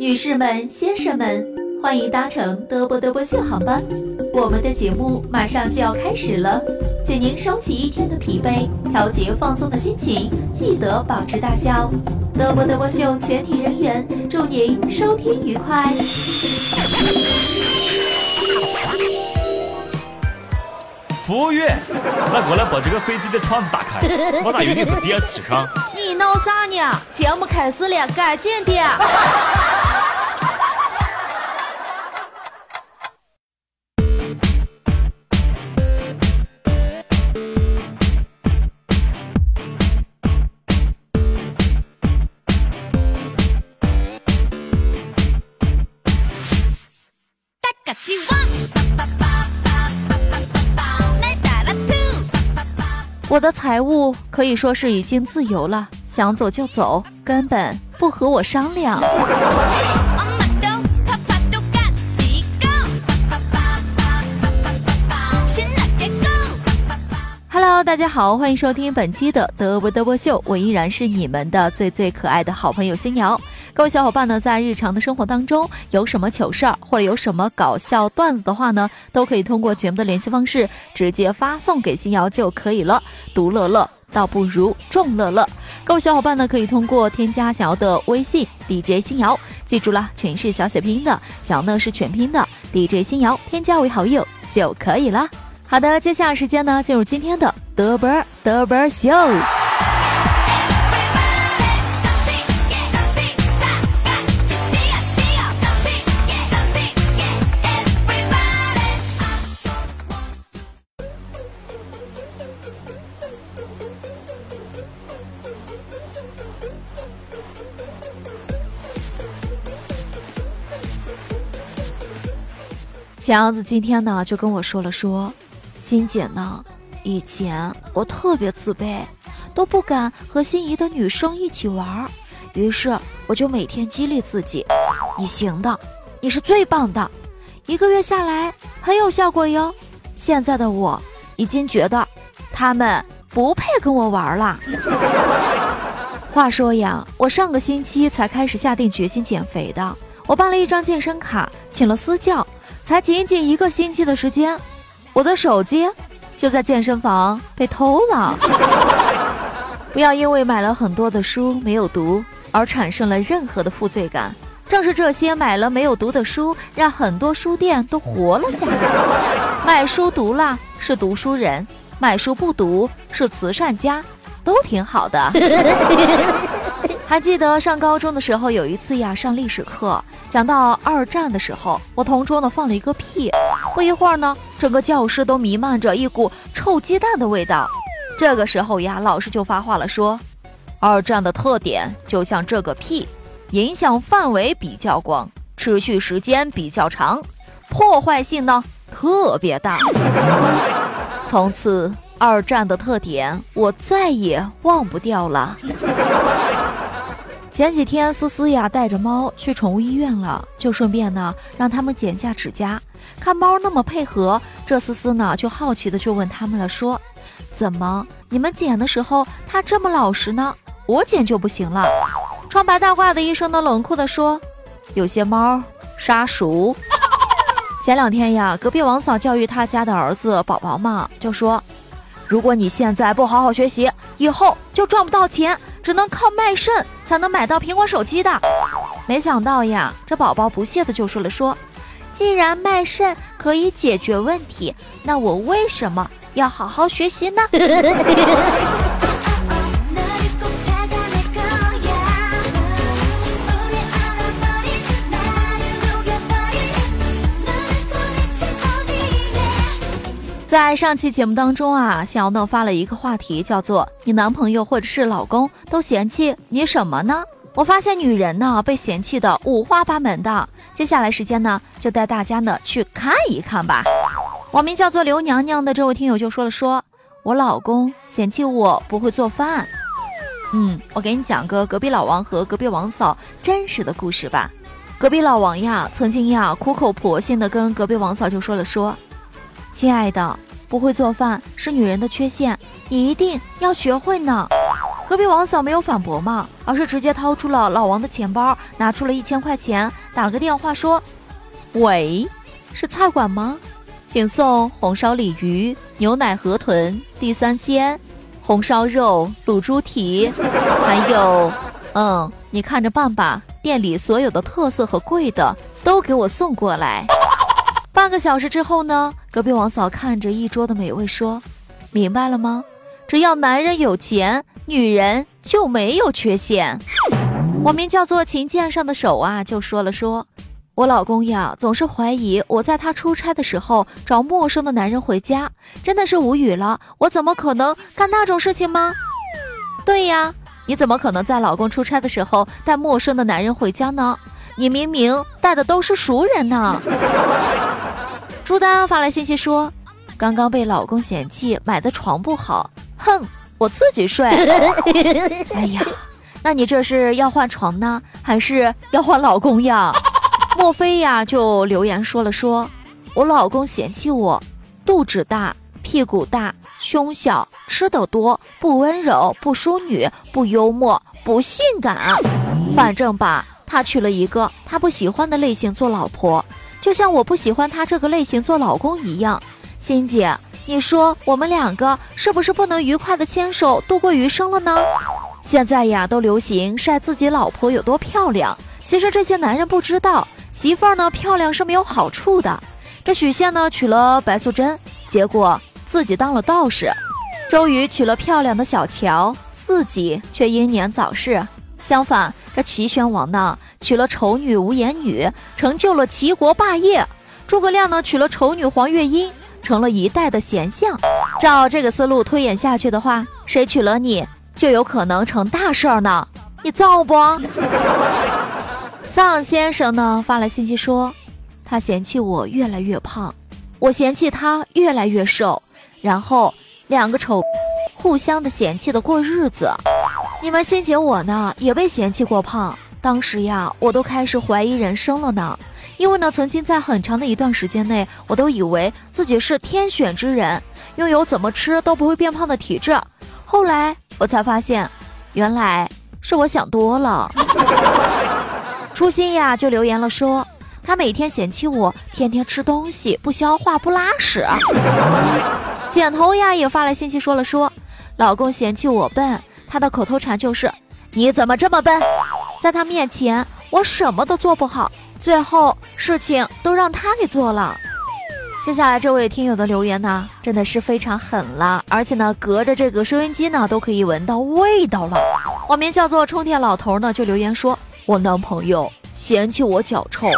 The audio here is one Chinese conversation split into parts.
女士们、先生们，欢迎搭乘德波德波秀航班，我们的节目马上就要开始了，请您收起一天的疲惫，调节放松的心情，记得保持大笑。德波德波秀全体人员祝您收听愉快。服务员，那过来把这个飞机的窗子打开，我咋有点是第二气上？你闹啥呢？节目开始了，赶紧的。财务可以说是已经自由了，想走就走，根本不和我商量。Hello，大家好，欢迎收听本期的嘚啵嘚啵秀，我依然是你们的最最可爱的好朋友新瑶。各位小伙伴呢，在日常的生活当中有什么糗事儿，或者有什么搞笑段子的话呢，都可以通过节目的联系方式直接发送给新瑶就可以了。独乐乐倒不如众乐乐。各位小伙伴呢，可以通过添加小瑶的微信 DJ 新瑶，记住了，全是小写拼音的，小呢是全拼的 DJ 新瑶，添加为好友就可以了。好的，接下来时间呢，进入今天的嘚啵嘚啵秀。强子今天呢就跟我说了说，欣姐呢，以前我特别自卑，都不敢和心仪的女生一起玩，于是我就每天激励自己，你行的，你是最棒的，一个月下来很有效果哟。现在的我已经觉得他们不配跟我玩了。话说呀，我上个星期才开始下定决心减肥的，我办了一张健身卡，请了私教。才仅仅一个星期的时间，我的手机就在健身房被偷了。不要因为买了很多的书没有读而产生了任何的负罪感。正是这些买了没有读的书，让很多书店都活了下来。买书读了是读书人，买书不读是慈善家，都挺好的。还记得上高中的时候，有一次呀，上历史课讲到二战的时候，我同桌呢放了一个屁，不一会儿呢，整个教室都弥漫着一股臭鸡蛋的味道。这个时候呀，老师就发话了，说：二战的特点就像这个屁，影响范围比较广，持续时间比较长，破坏性呢特别大。从此，二战的特点我再也忘不掉了。前几天，思思呀带着猫去宠物医院了，就顺便呢让他们剪下指甲。看猫那么配合，这思思呢就好奇的就问他们了，说：“怎么你们剪的时候它这么老实呢？我剪就不行了。”穿白大褂的医生呢冷酷的说：“有些猫杀熟。”前两天呀，隔壁王嫂教育他家的儿子宝宝嘛，就说：“如果你现在不好好学习，以后就赚不到钱。”只能靠卖肾才能买到苹果手机的，没想到呀，这宝宝不屑的就说了说，既然卖肾可以解决问题，那我为什么要好好学习呢？在上期节目当中啊，小诺发了一个话题，叫做“你男朋友或者是老公都嫌弃你什么呢？”我发现女人呢被嫌弃的五花八门的。接下来时间呢，就带大家呢去看一看吧。网名叫做刘娘娘的这位听友就说了：“说我老公嫌弃我不会做饭。”嗯，我给你讲个隔壁老王和隔壁王嫂真实的故事吧。隔壁老王呀，曾经呀苦口婆心的跟隔壁王嫂就说了说。亲爱的，不会做饭是女人的缺陷，你一定要学会呢。隔壁王嫂没有反驳嘛，而是直接掏出了老王的钱包，拿出了一千块钱，打了个电话说：“喂，是菜馆吗？请送红烧鲤鱼、牛奶河豚、地三鲜、红烧肉、卤猪蹄，还有，嗯，你看着办吧。店里所有的特色和贵的都给我送过来。”半个小时之后呢，隔壁王嫂看着一桌的美味说：“明白了吗？只要男人有钱。”女人就没有缺陷。我名叫做琴键上的手啊，就说了说，我老公呀，总是怀疑我在他出差的时候找陌生的男人回家，真的是无语了。我怎么可能干那种事情吗？对呀，你怎么可能在老公出差的时候带陌生的男人回家呢？你明明带的都是熟人呢。朱丹发来信息说，刚刚被老公嫌弃买的床不好，哼。我自己睡。哎呀，那你这是要换床呢，还是要换老公呀？莫非呀？就留言说了说，我老公嫌弃我，肚子大，屁股大，胸小，吃的多，不温柔，不淑女，不幽默，不性感。反正吧，他娶了一个他不喜欢的类型做老婆，就像我不喜欢他这个类型做老公一样。欣姐。你说我们两个是不是不能愉快的牵手度过余生了呢？现在呀，都流行晒自己老婆有多漂亮。其实这些男人不知道，媳妇儿呢漂亮是没有好处的。这许仙呢娶了白素贞，结果自己当了道士；周瑜娶了漂亮的小乔，自己却英年早逝。相反，这齐宣王呢娶了丑女无颜女，成就了齐国霸业；诸葛亮呢娶了丑女黄月英。成了一代的贤相，照这个思路推演下去的话，谁娶了你就有可能成大事儿呢？你造不？丧先生呢发来信息说，他嫌弃我越来越胖，我嫌弃他越来越瘦，然后两个丑互相的嫌弃的过日子。你们欣姐我呢也被嫌弃过胖，当时呀我都开始怀疑人生了呢。因为呢，曾经在很长的一段时间内，我都以为自己是天选之人，拥有怎么吃都不会变胖的体质。后来我才发现，原来是我想多了。初心呀就留言了说，他每天嫌弃我天天吃东西不消化不拉屎。剪头呀也发来信息说了说，老公嫌弃我笨，他的口头禅就是你怎么这么笨？在他面前我什么都做不好。最后事情都让他给做了。接下来这位听友的留言呢，真的是非常狠了，而且呢，隔着这个收音机呢，都可以闻到味道了。网名叫做充电老头呢，就留言说：“我男朋友嫌弃我脚臭，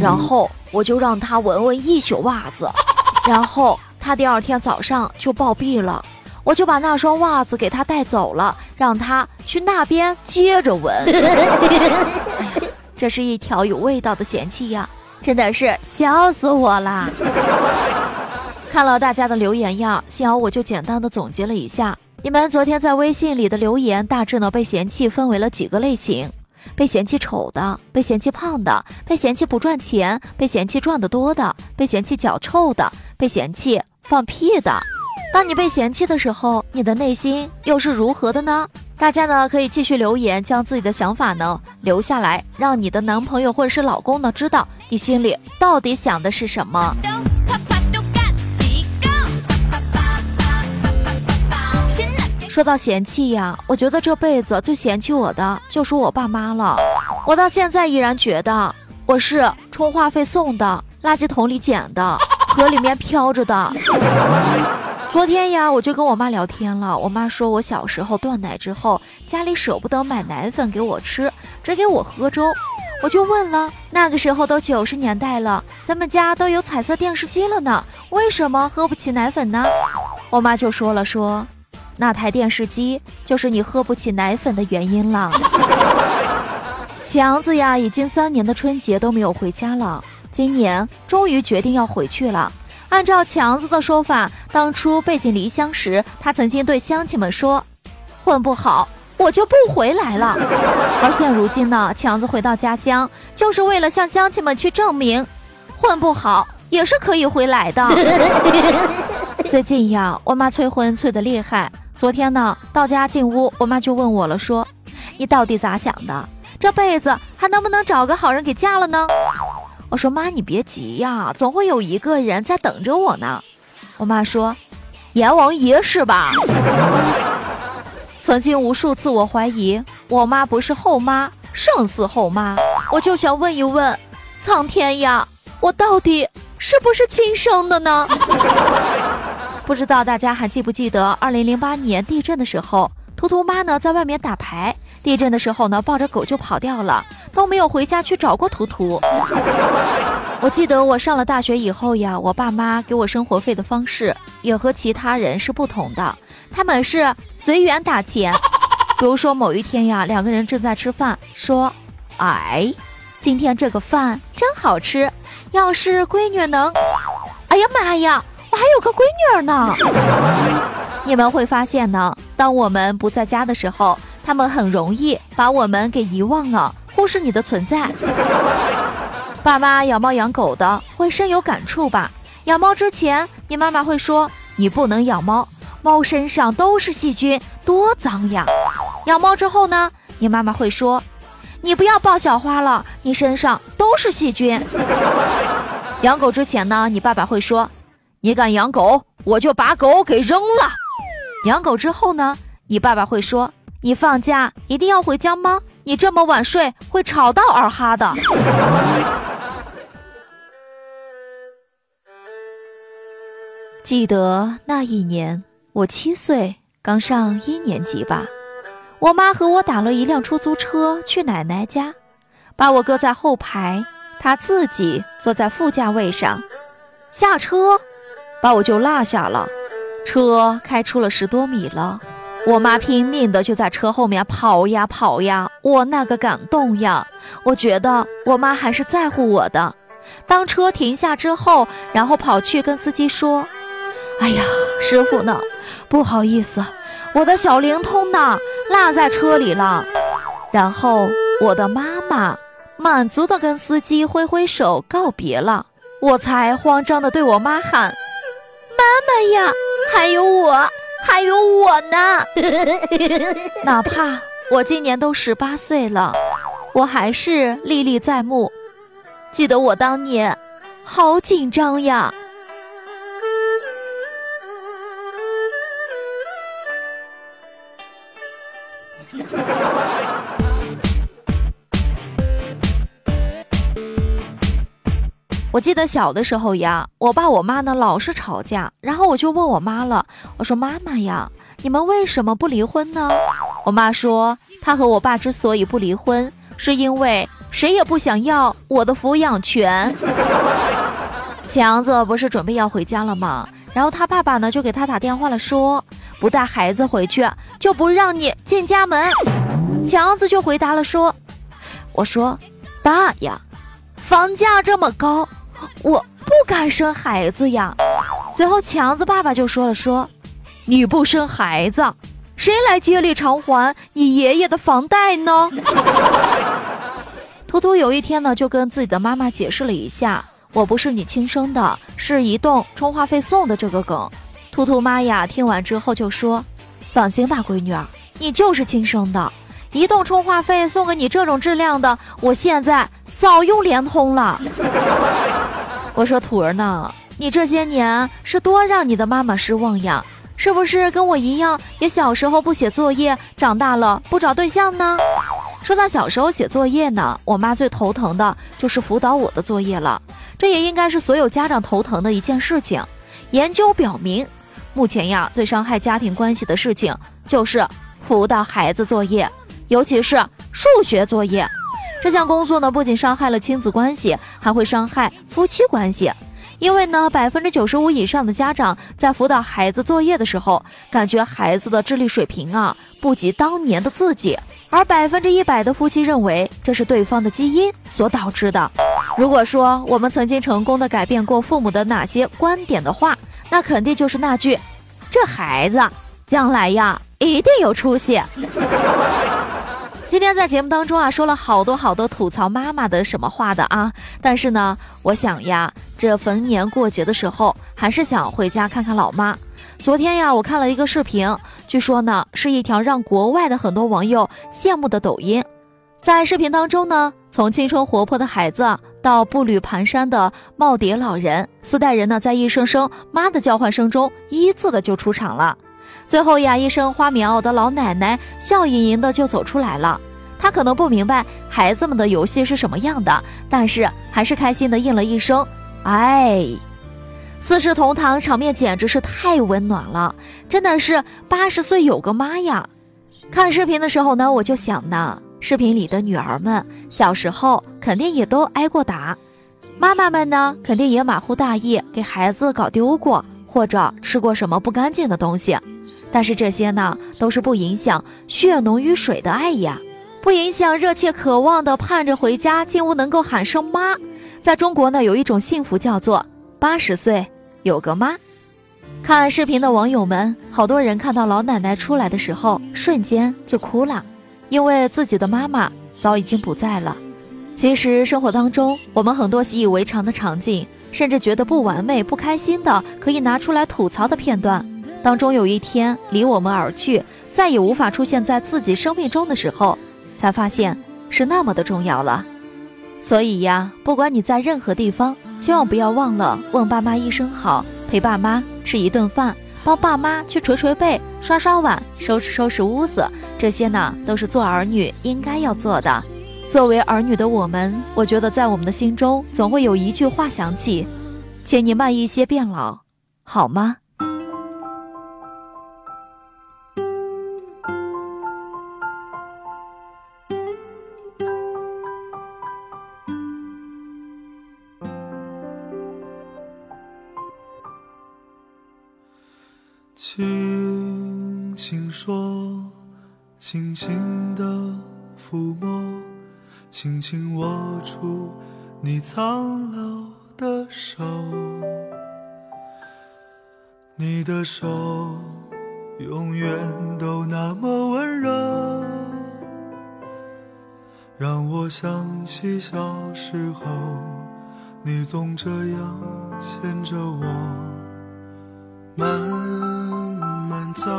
然后我就让他闻闻一宿袜子，然后他第二天早上就暴毙了，我就把那双袜子给他带走了，让他去那边接着闻。”这是一条有味道的嫌弃呀，真的是笑死我了。看了大家的留言呀，幸好我就简单的总结了一下，你们昨天在微信里的留言大致呢被嫌弃分为了几个类型：被嫌弃丑的，被嫌弃胖的，被嫌弃不赚钱，被嫌弃赚得多的，被嫌弃脚臭的，被嫌弃放屁的。当你被嫌弃的时候，你的内心又是如何的呢？大家呢可以继续留言，将自己的想法呢留下来，让你的男朋友或者是老公呢知道你心里到底想的是什么。说到嫌弃呀，我觉得这辈子最嫌弃我的就是我爸妈了。我到现在依然觉得我是充话费送的，垃圾桶里捡的，河里面漂着的。昨天呀，我就跟我妈聊天了。我妈说我小时候断奶之后，家里舍不得买奶粉给我吃，只给我喝粥。我就问了，那个时候都九十年代了，咱们家都有彩色电视机了呢，为什么喝不起奶粉呢？我妈就说了，说那台电视机就是你喝不起奶粉的原因了。强子呀，已经三年的春节都没有回家了，今年终于决定要回去了。按照强子的说法，当初背井离乡时，他曾经对乡亲们说：“混不好，我就不回来了。” 而现如今呢，强子回到家乡，就是为了向乡亲们去证明，混不好也是可以回来的。最近呀，我妈催婚催得厉害，昨天呢，到家进屋，我妈就问我了，说：“你到底咋想的？这辈子还能不能找个好人给嫁了呢？”我说：“妈，你别急呀，总会有一个人在等着我呢。”我妈说：“阎王爷是吧？”曾经无数次我怀疑我妈不是后妈，胜似后妈。我就想问一问，苍天呀，我到底是不是亲生的呢？不知道大家还记不记得，二零零八年地震的时候，图图妈呢在外面打牌，地震的时候呢抱着狗就跑掉了，都没有回家去找过图图。我记得我上了大学以后呀，我爸妈给我生活费的方式也和其他人是不同的，他们是随缘打钱。比如说某一天呀，两个人正在吃饭，说：“哎，今天这个饭真好吃，要是闺女能……哎呀妈呀！”我还有个闺女儿呢，你们会发现呢，当我们不在家的时候，他们很容易把我们给遗忘了，忽视你的存在。爸妈养猫养狗的会深有感触吧？养猫之前，你妈妈会说你不能养猫，猫身上都是细菌，多脏呀。养猫之后呢，你妈妈会说你不要抱小花了，你身上都是细菌。养狗之前呢，你爸爸会说。你敢养狗，我就把狗给扔了。养狗之后呢？你爸爸会说：“你放假一定要回家吗？你这么晚睡会吵到二哈的。”记得那一年，我七岁，刚上一年级吧。我妈和我打了一辆出租车去奶奶家，把我搁在后排，她自己坐在副驾位上，下车。把我就落下了，车开出了十多米了，我妈拼命的就在车后面跑呀跑呀，我那个感动呀！我觉得我妈还是在乎我的。当车停下之后，然后跑去跟司机说：“哎呀，师傅呢？不好意思，我的小灵通呢，落在车里了。”然后我的妈妈满足的跟司机挥挥手告别了，我才慌张的对我妈喊。妈妈呀，还有我，还有我呢！哪怕我今年都十八岁了，我还是历历在目。记得我当年，好紧张呀。我记得小的时候呀，我爸我妈呢老是吵架，然后我就问我妈了，我说妈妈呀，你们为什么不离婚呢？我妈说，她和我爸之所以不离婚，是因为谁也不想要我的抚养权。强子不是准备要回家了吗？然后他爸爸呢就给他打电话了，说不带孩子回去就不让你进家门。强子就回答了说，我说爸呀，房价这么高。我不敢生孩子呀！随后强子爸爸就说了：“说你不生孩子，谁来接力偿还你爷爷的房贷呢？” 图图有一天呢，就跟自己的妈妈解释了一下：“我不是你亲生的，是移动充话费送的这个梗。”图图妈呀，听完之后就说：“放心吧，闺女儿，你就是亲生的。移动充话费送给你这种质量的，我现在早用联通了。” 我说徒儿呢，你这些年是多让你的妈妈失望呀？是不是跟我一样，也小时候不写作业，长大了不找对象呢？说到小时候写作业呢，我妈最头疼的就是辅导我的作业了，这也应该是所有家长头疼的一件事情。研究表明，目前呀最伤害家庭关系的事情就是辅导孩子作业，尤其是数学作业。这项工作呢，不仅伤害了亲子关系，还会伤害夫妻关系。因为呢，百分之九十五以上的家长在辅导孩子作业的时候，感觉孩子的智力水平啊不及当年的自己，而百分之一百的夫妻认为这是对方的基因所导致的。如果说我们曾经成功的改变过父母的哪些观点的话，那肯定就是那句：“这孩子将来呀，一定有出息。”今天在节目当中啊，说了好多好多吐槽妈妈的什么话的啊，但是呢，我想呀，这逢年过节的时候，还是想回家看看老妈。昨天呀，我看了一个视频，据说呢是一条让国外的很多网友羡慕的抖音。在视频当中呢，从青春活泼的孩子到步履蹒跚的耄耋老人，四代人呢在一声声妈的叫唤声中依次的就出场了。最后呀，一身花棉袄的老奶奶笑盈盈的就走出来了。她可能不明白孩子们的游戏是什么样的，但是还是开心的应了一声“哎”。四世同堂，场面简直是太温暖了，真的是八十岁有个妈呀！看视频的时候呢，我就想呢，视频里的女儿们小时候肯定也都挨过打，妈妈们呢肯定也马虎大意，给孩子搞丢过，或者吃过什么不干净的东西。但是这些呢，都是不影响血浓于水的爱呀，不影响热切渴望的盼着回家进屋能够喊声妈。在中国呢，有一种幸福叫做八十岁。有个妈，看视频的网友们，好多人看到老奶奶出来的时候，瞬间就哭了，因为自己的妈妈早已经不在了。其实生活当中，我们很多习以为常的场景，甚至觉得不完美、不开心的，可以拿出来吐槽的片段，当中有一天离我们而去，再也无法出现在自己生命中的时候，才发现是那么的重要了。所以呀，不管你在任何地方，千万不要忘了问爸妈一声好，陪爸妈吃一顿饭，帮爸妈去捶捶背、刷刷碗、收拾收拾屋子，这些呢都是做儿女应该要做的。作为儿女的我们，我觉得在我们的心中总会有一句话响起：“请你慢一些变老，好吗？”轻说，轻轻的抚摸，轻轻握住你苍老的手。你的手永远都那么温热，让我想起小时候，你总这样牵着我，慢慢。走，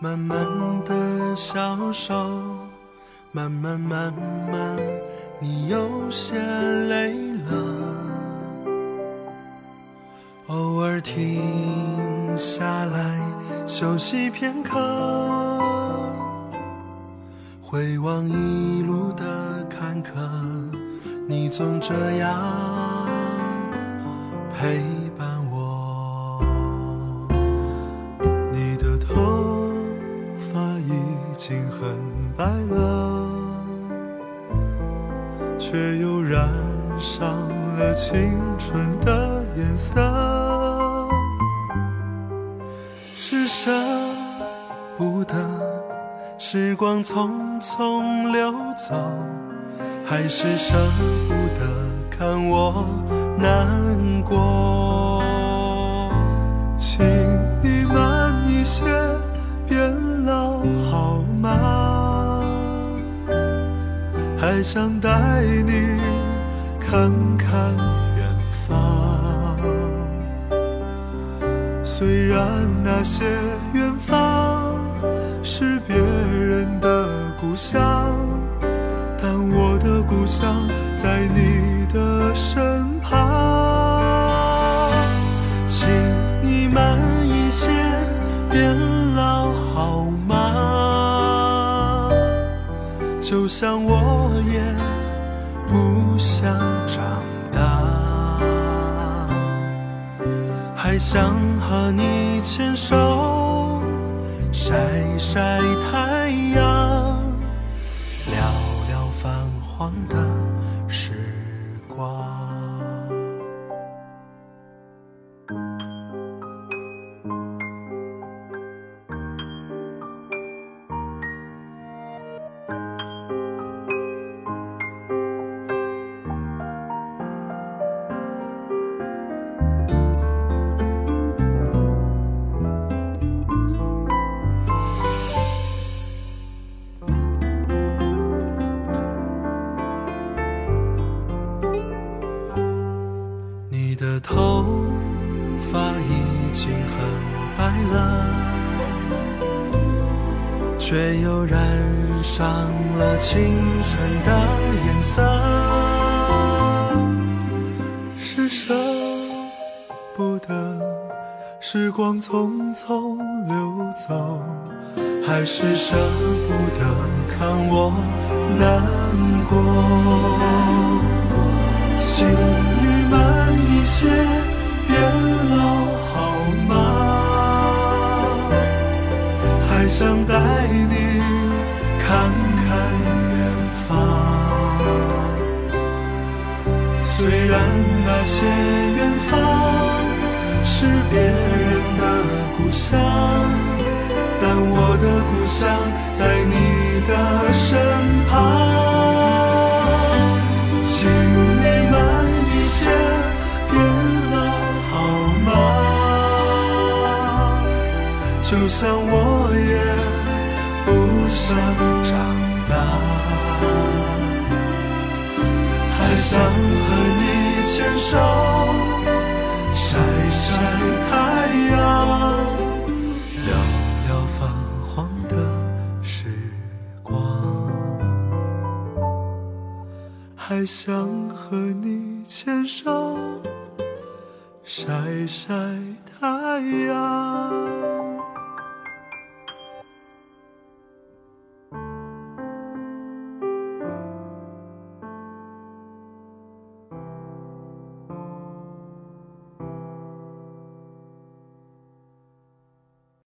慢慢的消瘦，慢慢慢慢，你有些累了。偶尔停下来休息片刻，回望一路的坎坷，你总这样陪。青春的颜色，是舍不得时光匆匆流走，还是舍不得看我难过？请你慢一些，变老好吗？还想带你看看远方，虽然那些远方是别人的故乡，但我的故乡在你的身旁。请你慢一些，变老好吗？就像我也。不想长大，还想和你牵手晒晒太阳，青春的颜色。是舍不得时光匆匆流走，还是舍不得看我难过？请你慢一些，变老好吗？还想然那些远方是别人的故乡，但我的故乡在你的身旁。请你慢一些，别老好吗？就像我也不想长大。还想和你牵手，晒晒太阳，聊聊泛黄的时光。还想和你牵手，晒晒太阳。